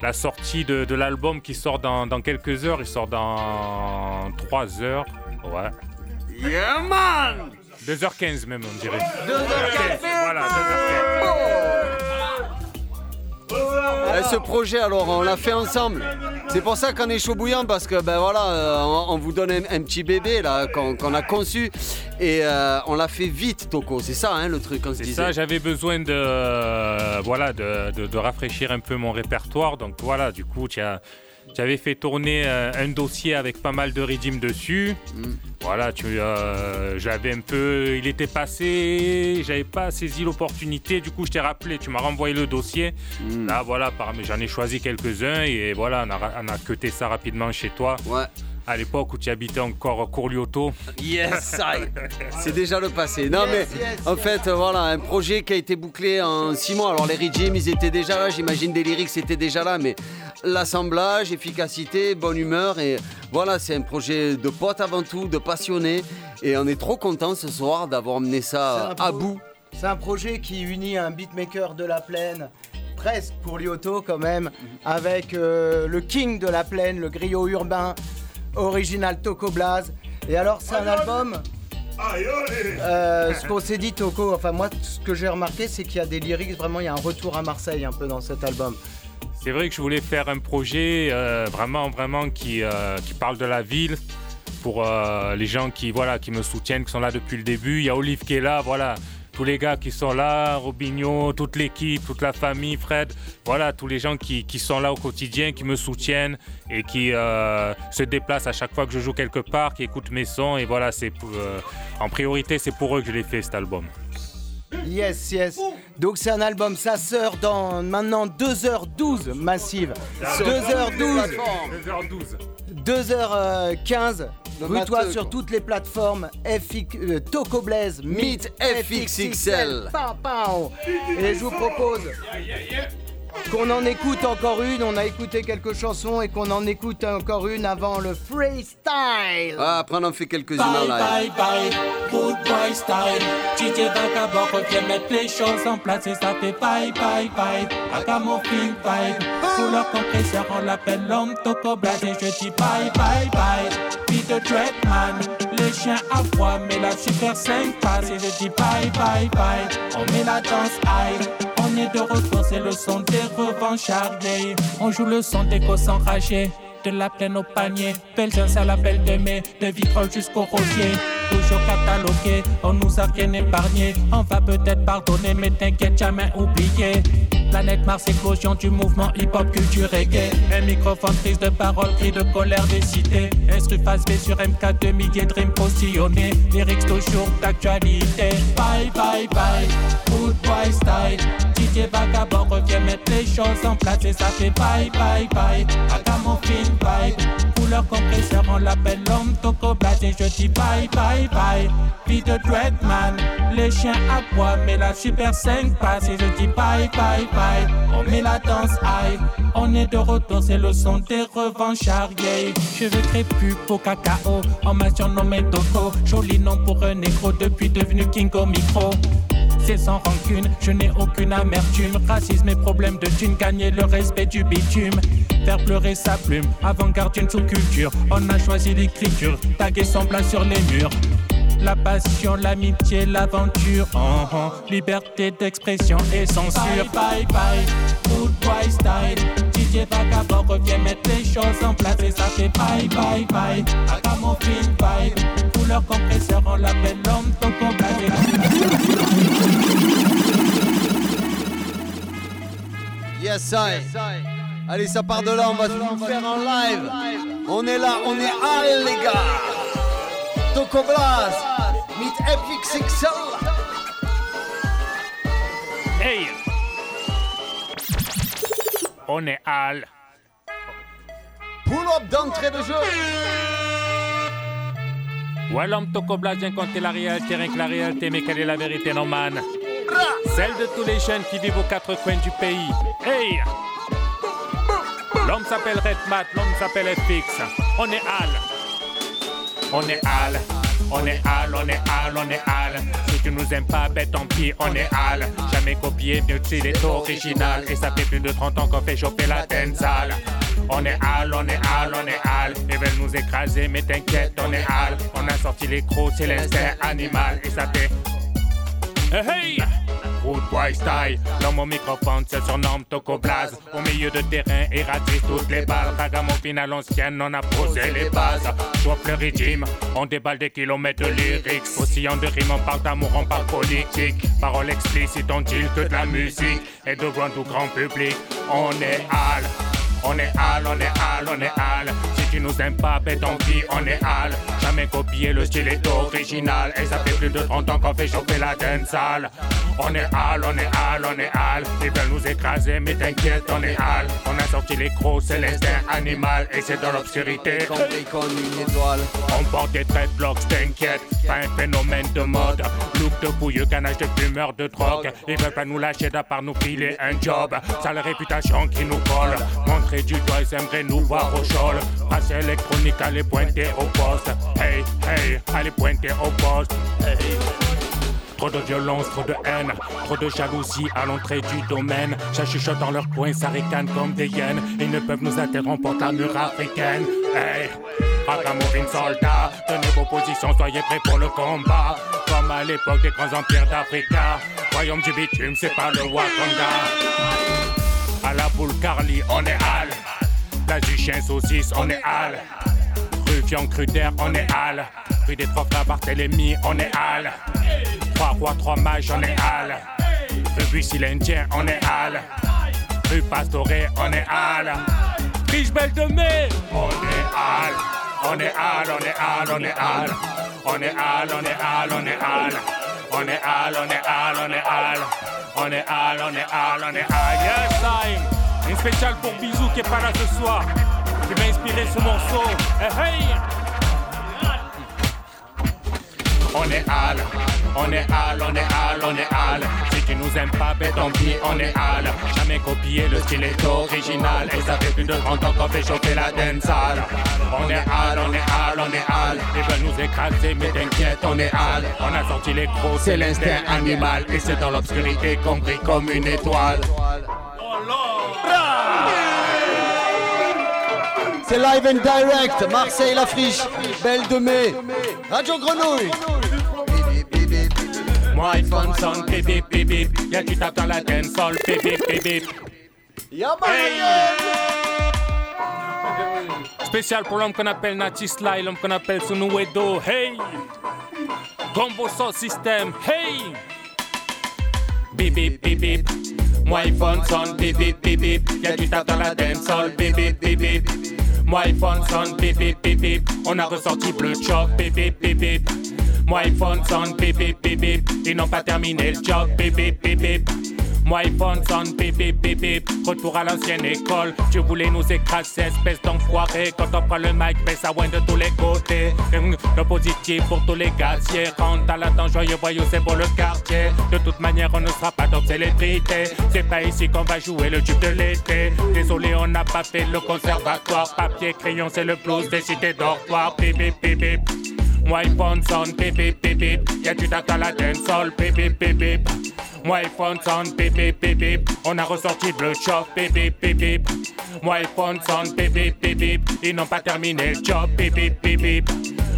la sortie de, de l'album qui sort dans, dans quelques heures. Il sort dans 3 heures. Ouais. Yeah man 2h15 même, on dirait. 2h15. Voilà, 2h15. Eh, ce projet, alors, on l'a fait ensemble. C'est pour ça qu'on est chaud bouillant parce que ben voilà, euh, on, on vous donne un, un petit bébé là qu'on a conçu et euh, on l'a fait vite, Toko. C'est ça, hein, le truc, on se C'est disait. ça, j'avais besoin de, euh, voilà, de, de- de rafraîchir un peu mon répertoire. Donc voilà, du coup, as- j'avais fait tourner euh, un dossier avec pas mal de rythmes dessus. Mm. Voilà, tu, euh, j'avais un peu, il était passé, j'avais pas saisi l'opportunité. Du coup, je t'ai rappelé, tu m'as renvoyé le dossier. Mm. Là, voilà, j'en ai choisi quelques-uns et voilà, on a, on a cuté ça rapidement chez toi. Ouais. À l'époque où tu habitais encore Courlioto. Yes, I. *laughs* c'est déjà le passé. Non mais en fait euh, voilà un projet qui a été bouclé en six mois. Alors les Regimes ils étaient déjà là, j'imagine des lyrics étaient déjà là, mais l'assemblage, efficacité, bonne humeur et voilà c'est un projet de potes avant tout, de passionnés et on est trop content ce soir d'avoir mené ça à bout. C'est un projet qui unit un beatmaker de la plaine, presque pour Lyoto quand même, avec euh, le king de la plaine, le griot urbain, original Toko Blaze. Et alors c'est un album. euh, ce qu'on s'est dit Toko, enfin moi ce que j'ai remarqué c'est qu'il y a des lyrics, vraiment il y a un retour à Marseille un peu dans cet album. C'est vrai que je voulais faire un projet euh, vraiment, vraiment qui, euh, qui parle de la ville pour euh, les gens qui, voilà, qui me soutiennent, qui sont là depuis le début. Il y a Olive qui est là, voilà. Tous les gars qui sont là, Robinho, toute l'équipe, toute la famille, Fred, voilà, tous les gens qui, qui sont là au quotidien, qui me soutiennent et qui euh, se déplacent à chaque fois que je joue quelque part, qui écoutent mes sons. Et voilà, c'est euh, en priorité, c'est pour eux que je l'ai fait cet album. Yes, yes. Donc c'est un album, ça sort dans maintenant 2h12 massive. 2h12. 2h12. 2h15. Le Rue-toi sur quoi. toutes les plateformes FX, euh, Toco Blaze, Meet FXXL. Pow, pow. Et je vous propose qu'on en écoute encore une. On a écouté quelques chansons et qu'on en écoute encore une avant le freestyle. Ah, après on en fait quelques-unes en live. Bye bye, good boy style. DJ Vagabond revient mettre les choses en place et ça fait bye bye bye. Agamorphine vibe. Pour leur compresseur, on l'appelle l'homme Tokoblas et je dis bye bye bye. The Dreadman, les chiens aboient, mais la super 5 passe et je dis bye bye bye. On met la danse high. On est de retour, c'est le son des revanchards. On joue le son des gosses enragés. De la plaine au panier, Belgiens à la belle de mai, de vitre jusqu'au rosier. Toujours catalogué, on nous a rien épargné. On va peut-être pardonner, mais t'inquiète, jamais oublié. Planète Mars, éclosion du mouvement hip-hop, culture reggae. Un microphone prise de parole, cri de colère des cités. Instru face B sur MK2, milliers de rimes. Lyrics toujours d'actualité. Bye bye bye, good boy style. DJ Vagabond revient mettre les choses en place et ça fait bye bye bye. Couleur compresseur, on l'appelle l'homme Tokoblas et je dis bye bye bye. Vie de Dreadman, les chiens aboient, mais la super 5 passe et je dis bye bye bye. On met la danse high, on est de retour, c'est le son des revanchards, yeah. Cheveux crépus, au cacao, on m'a surnommé Toko. Joli nom pour un négro depuis devenu king au micro. C'est sans rancune, je n'ai aucune amertume. Racisme et problème de thune, gagner le respect du bitume. Faire pleurer sa plume, avant-garde d'une sous-culture. On a choisi l'écriture, taguer son plat sur les murs. La passion, l'amitié, l'aventure, oh, oh. liberté d'expression et censure. Bye bye bye, good boy style. DJ Vagabond revient mettre les choses en place et ça fait bye bye bye. Agamorphine vibe, couleur compresseur, on l'appelle l'homme Toko Yes, I. Allez, ça part de là, on va tout vous faire en live. On est là, on est à les gars. Epic Six Hey On est Al. Pull-up d'entrée de jeu. Ouais, l'homme Tokoblas vient compter la réalité, rien que la réalité, mais quelle est la vérité, non man Celle de tous les jeunes qui vivent aux quatre coins du pays. Hey L'homme s'appelle Redmat, l'homme s'appelle FX. On est Al. On est Al. On est Al, on est Al, on est Al. Si tu nous aimes pas, ben tant pis, on est Al. Jamais copié, mieux qu'il est original. Et ça fait plus de 30 ans qu'on fait choper la sale. On est Al, on est Al, on est Al. Ils veulent nous écraser, mais t'inquiète, on est Al. On a sorti les crocs, c'est l'instinct animal. Et ça fait. Hey, hey Good boy style, dans mon microphone se surnomme Toko Blaze. Au milieu de terrain, éradique toutes les balles Ragamuffin à l'ancienne, on a posé les bases. Soit le régime, on déballe des kilomètres de lyrics. Oscillant de rimes, on parle d'amour, on parle politique. Paroles explicites, on dit que de la musique. Et de grand ou grand public, on est Al on est Al, on est Al, on est Al. Si tu nous aimes pas, ben tant pis, on est Al. Jamais copié, le style est original. Et ça fait plus de 30 ans qu'on fait chauffer la sale. On est Al, on est Al, on est Al. Ils veulent nous écraser, mais t'inquiète, on est Al. On a sorti les crocs, c'est l'instinct animal. Et c'est dans l'obscurité. une étoile. On porte des dreadlocks, t'inquiète. Pas un phénomène de mode. Look de bouilleux, canage de fumeur de drogue. Ils veulent pas nous lâcher d'à part nous filer un job. Sale réputation qui nous colle. Montrer du doigt, ils aimeraient nous voir au chol. Passe électronique, allez pointer au poste. Hey, hey, allez pointer au poste. Trop de violence, trop de haine, trop de jalousie à l'entrée du domaine. Ça chuchote dans leur coin, ça ricane comme des hyènes. Ils ne peuvent nous interrompre pour la mur africaine. Hey, Agamorine soldat, tenez vos positions, soyez prêts pour le combat. Comme à l'époque des grands empires d'Africa. Royaume du bitume, c'est pas le Wakanda. À la boule Carly, on est Al. La du chien saucisse, on est Al. Rue Fion Cruder, on est Al. Rue des Trois Frères Barthélemy, on est Al. Trois rois, trois mages, on est Al. Rue Bussy l'Indien, on est Al. Rue Pastoré, on est Al. Riche Belle de Mai, on est Al. On est Al, on est Al, on est Al. On est Al, on est Al, on est Al. On est Al, on est Al, on est Al. On est on est on est. Yes, I'm. Une spéciale pour Bisou qui est pas là ce soir. Qui m'a inspiré ce morceau. Hey. On est Al, on est Al, on est Al, on est Al. Si tu nous aimes pas, ben tant pis, on est Al. Jamais copié le style est original. Et ça fait plus de 30 ans qu'on fait chauffer la dancehall. On est hal, on est hal, on est hal. Ils veulent nous écraser, mais t'inquiète, on est hal. On a sorti les gros, c'est l'instinct animal. Et c'est dans l'obscurité qu'on brille comme une étoile. C'est live and direct, Marseille la friche, Belle de Mai, Radio Grenouille. Moi iPhone sonne, bip bip bip bip. Y'a tu tapes dans la dancehall, bip bip bip bip. Spécial pour l'homme qu'on appelle Nati Sly, l'homme qu'on appelle Sunuedo, hey! Combo Sound System, hey! Bip bip bip bip. Moi iPhone sonne, bip bip bip bip. Y'a tu tapes dans la dancehall, bip bip bip bip. Moi iPhone sonne, bip bip bip. On a ressorti Bleu Chop, bip bip. Moi iPhone sonne, bip bip. Ils n'ont pas terminé le job, bip bip. Moi iPhone sonne, bip bip bip. Retour à l'ancienne école. Tu voulais nous écraser, espèce d'enfoiré. Quand on prend le mic, baisse ça win de tous les côtés. Hum, Le positif pour tous les gaziers. Rentre à la joyeux, voyou, c'est pour le quartier. De toute manière, on ne sera pas dans célébrité. C'est pas ici qu'on va jouer le tube de l'été. Désolé, on n'a pas fait le conservatoire. Papier, crayon, c'est le blues des cités dortoirs. Bip bip. Moi iPhone sonne, bip bip bip. Y'a du à la dancehall, bip bip bip bip. Moi iPhone sonne, bip bip bip bip. On a ressorti Bleu Chop, bip bip bip. Moi iPhone sonne, bip bip bip bip. Ils n'ont pas terminé le job, bip bip bip.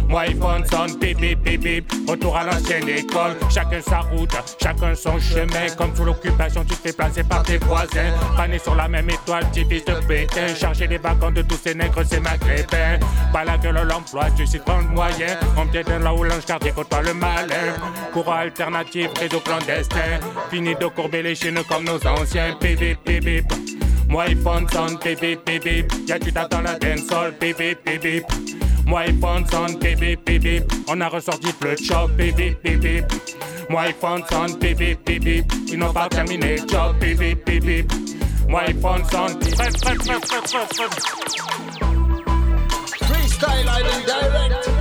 Moi iPhone sonne, bip bip bip bip. Retour à l'ancienne école, chacun sa route, chacun son chemin. Comme sous l'occupation, tu te fais placer par tes voisins. Pané sur la même étoile, petit fils de pétain. Charger les wagons de tous ces nègres, c'est maghrébin. Pas la gueule, l'emploi, tu sais pas le moyen. On piède là où l'ange gardien côtoie le malin. Courant alternatif, réseau clandestin. Fini de courber les chaînes comme nos anciens. Bip bip bip bip. Moi iPhone sonne, bip bip bip bip. Y'a du tape dans la dancehall, bip bip bip bip. Moi iPhone sonne, bip bip bip bip. On a ressorti Bleu Chop, bip bip bip bip. Moi iPhone sonne, bip bip bip bip. Ils n'ont pas terminé le job, bip bip bip bip. Moi sonne, bref, bref, bref, bref, bref, bref. Freestyle live and direct.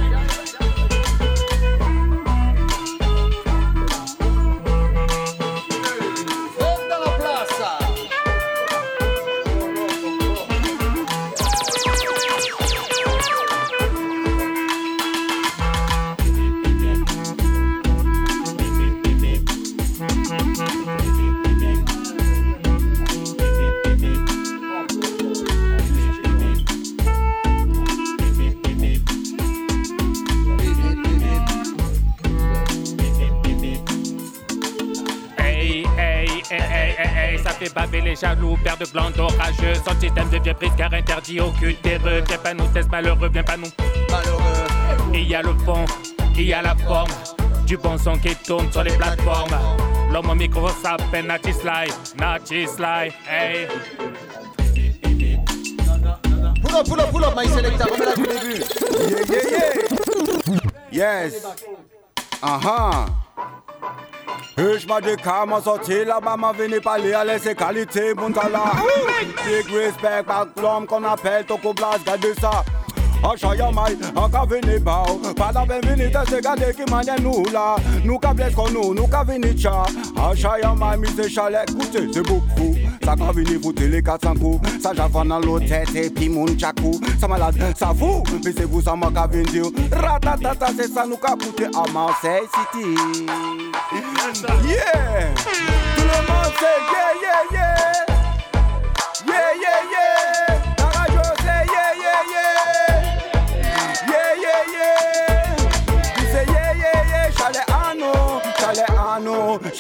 Les jaloux, père de glandes orageux. Son système devient prise car interdit au cutéreux. Viens pas nous tester malheureux, viens pas nous malheureux. Il y a le fond, il y a la forme, du bon son qui tourne sur les plateformes. L'homme au micro s'appelle Natty Sly, Natty Sly, hey. Pull up, pull up, pull up, my selector, remets-la du début. Yeah, yeah, yeah. Yes. Aha. Ich m'a dit qu'à m'en sortir là-bas, m'a venu parler à laisser qualité, mon talent. Big respect, par l'homme qu'on appelle Toko Blas, gardez ça. Oh, Anchoyamay, anka vini oh, baw Pala ben vini te se gade ki manye nou la Nou ka bles kon nou, nou ka vini cha. Oh, Tcha Anchoyamay, mi se chalek koute se bouk fou Sa ka vini foute le li katsankou Sa javan nan lo tete pi moun chakou Sa malade, sa fou, mi se vou sa maka vini diyo Ratatata se sa nou ka koute a Marseille City Yeah! Tout le monde se yeah yeah yeah.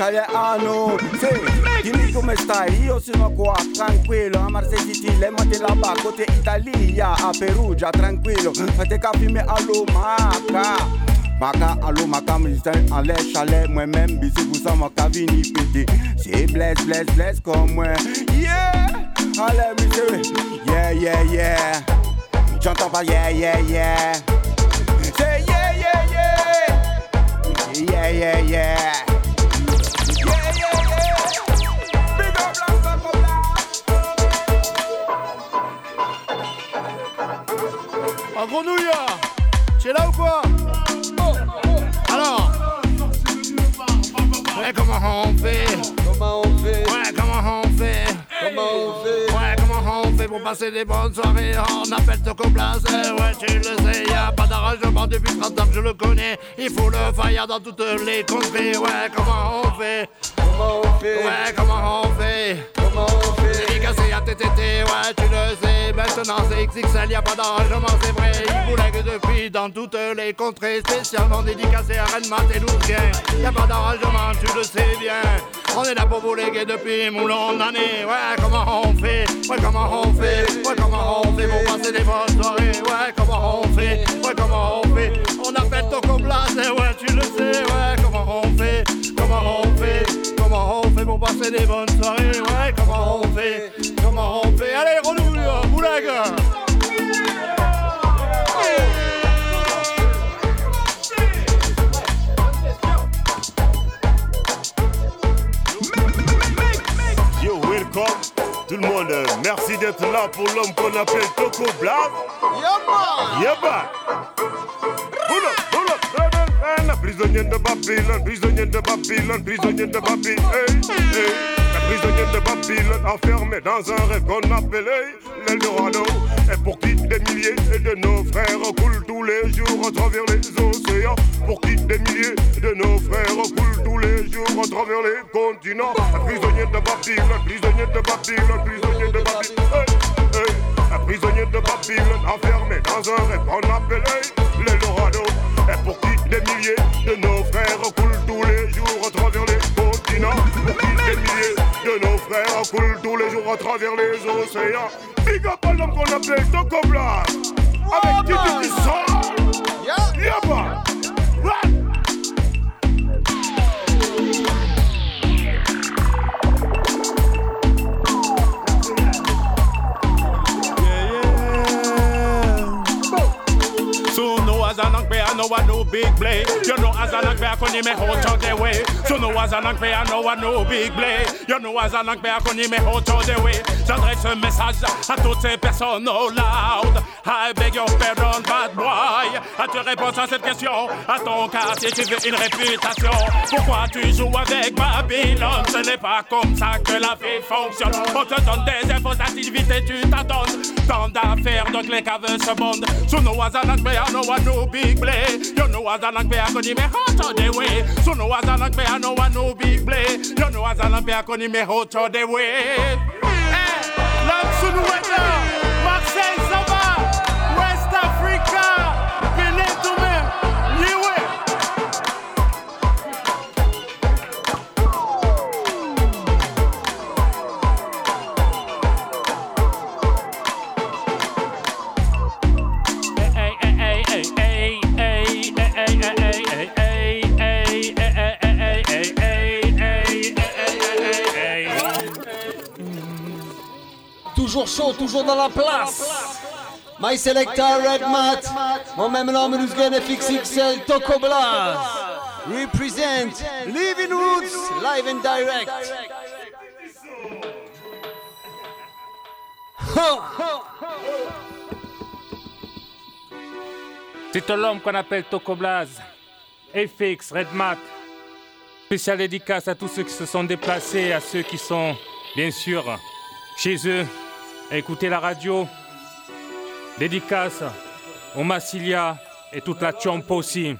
Ano, chalet ano Say, dimmi come stai? Io sono qua, tranquillo A Marseille City, le monte là-bas Côté Italia, a Perugia, tranquillo Fate capire a Lumaca Maka, allo, maka, militaire en l'air, chalet, moi-même, bisi, vous ça, maka, vini, pété. C'est bless, bless, bless comme moi. Yeah! Allez, monsieur, yeah, yeah, yeah. J'entends pas, yeah, yeah, yeah. C'est yeah, yeah, yeah. Yeah, yeah, yeah. Yeah, yeah, En grenouille Tu es là ou quoi Alors Ouais, comment on fait Comment on fait Ouais, comment on fait Comment on pour passer des bonnes soirées. On appelle Tocoblas, ouais, tu le sais, y a pas d'arrangement depuis 30 ans, je le connais. Il faut le faire dans toutes les contrées, ouais, comment on fait Comment on fait Ouais, comment on fait Comment on fait Dédicacé à TTT, ouais, tu le sais. Maintenant c'est XXL, y a pas d'arrangement, c'est vrai. Il boulegue depuis dans toutes les contrées, spécialement dédicacé à Rennes, Mat et Lourguin. Y a pas d'arrangement, tu le sais bien. On est là pour bouleguer depuis moulon d'années. Ouais, comment on fait? Ouais, comment on fait? Ouais, comment on fait pour passer des bonnes soirées? Ouais, comment on fait? Ouais, comment on fait? On appelle Tocoblas, ouais, tu le sais. Ouais, comment on fait? Comment on fait? Comment on fait pour passer des bonnes soirées? Yo, welcome tout le monde. Merci d'être là pour l'homme qu'on appelle Toco Black. Yaba. Pull Prisonnier de Babylone, prisonnier de Babylone, prisonnier de Babylone. Hey, hey. La prisonnier de Babylone enfermé dans un rêve qu'on appelait l'Eldorado. Et pour qui des milliers de nos frères coulent tous les jours à travers les océans. Pour qui des milliers de nos frères coulent tous les jours à travers les continents. La prisonnier de Babylone, prisonnier de Babylone, prisonnier de Babylone. Hey. Un prisonnier de Babylone enfermé dans un rêve qu'on appelait l'Eldorado. Et pour qui des milliers de nos frères coulent tous les jours à travers les continents. Pour qui des milliers de nos frères coulent tous les jours à travers les océans. Big up à l'homme qu'on appelle. Avec qui sort. Yaba. So as. J'adresse un message à toutes ces personnes oh loud. I beg your pardon, bad boy. As-tu réponse à cette question? À ton quartier, tu veux une réputation. Pourquoi tu joues avec Babylone? Ce n'est pas comme ça que la vie fonctionne. On te donne des infos, activités, tu t'attends. Tant d'affaires, donc les caves se bondent. So no as an angbe, I know no big play. You know as an angbe, I can me hot to the way. So no as an angbe, I know I no big play. You know as an angbe, I can me hot to the way. Hey, Lamsun Weta, Marseille, Toujours chaud, toujours dans la place. My Selector Red Mat. Moi-même l'homme gagne FXXL Toco Blaz. Represent Living Roots live and direct. *laughs* C'est l'homme qu'on appelle Tokoblaz. FX, Redmat. Spécial dédicace à tous ceux qui se sont déplacés, à ceux qui sont, bien sûr, chez eux, écouter la radio. Dédicace au Massilia et toute la Chompo aussi.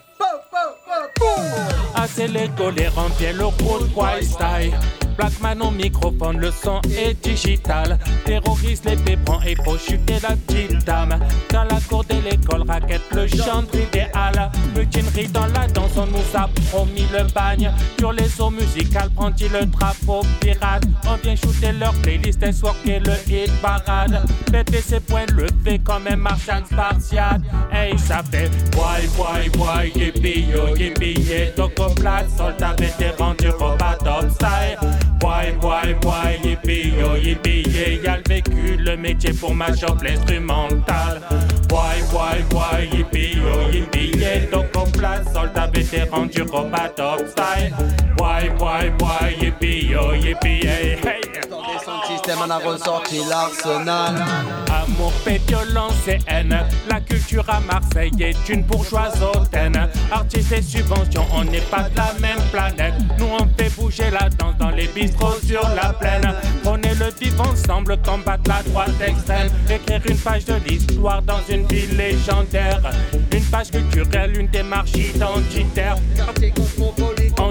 Assez les tolérants, bien le road style. Blackman au microphone, le son est digital. Terroriste les péprends et faut chuter la petite dame. Dans la cour de l'école, raquette le chant idéal. Mutinerie dans la danse, on nous a promis le bagne. Sur les eaux musicales, prend-il le drapeau pirate? On vient shooter leur playlist et soirée le hit parade. Péter ses points levés comme un marchand spartiate. Hey, ça fait boy, boy, boy, yippee yo, yippee yeah. Toco plat, soldat vétéran du robot top style. Boy, boy, boy, yippee yo, yippee yeah. Le vécu, le métier pour ma job, l'instrumental. Boy, boy, boy, yippee yo, yippee yeah. Toco plat, soldat vétéran du robot top style. Boy, boy, boy, yippee yo, yippee yeah. Hey. Système, a ressorti l'arsenal. Amour, paix, violence et haine. La culture à Marseille est une bourgeoise hautaine. Artistes et subventions, on n'est pas de la même planète. Nous, on fait bouger la danse dans les bistrots sur la plaine. Prenez le vivre ensemble, combattre la droite extrême. Écrire une page de l'histoire dans une ville légendaire. Une page culturelle, une démarche identitaire.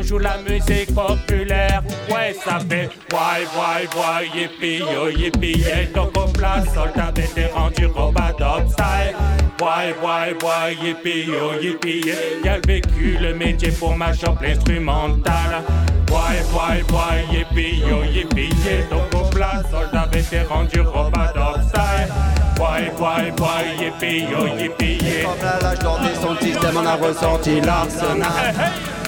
On joue la musique populaire. Ouais, ça fait why, why, why, yippee, yo, yippee, yeah. Donc au place, soldat vétéran du Robadop style. Why, why, why, yippee, yo, yippee, yeah. Y'a le vécu, le métier pour ma shop, l'instrumental. Why, why, why, yippee, yo, yippee, yeah. Donc au place, soldat vétéran du Robadop style. Why, why, why, yippee, yo, yippee, yeah. Comme à l'âge d'or des le système, on a ressorti l'arsenal. Yo,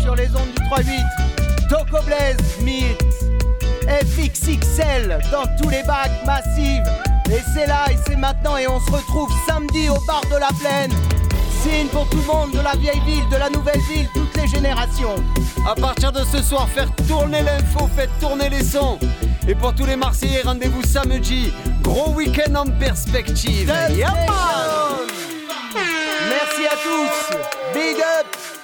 sur les ondes du 3-8. Toco Blaze, Meet, FXXL dans tous les bacs massives. Et c'est là et c'est maintenant et on se retrouve samedi au bar de la plaine. Signe pour tout le monde de la vieille ville, de la nouvelle ville, toutes les générations. À partir de ce soir, faire tourner l'info, faites tourner les sons. Et pour tous les Marseillais, rendez-vous samedi. Gros week-end en perspective. Merci à tous. Big up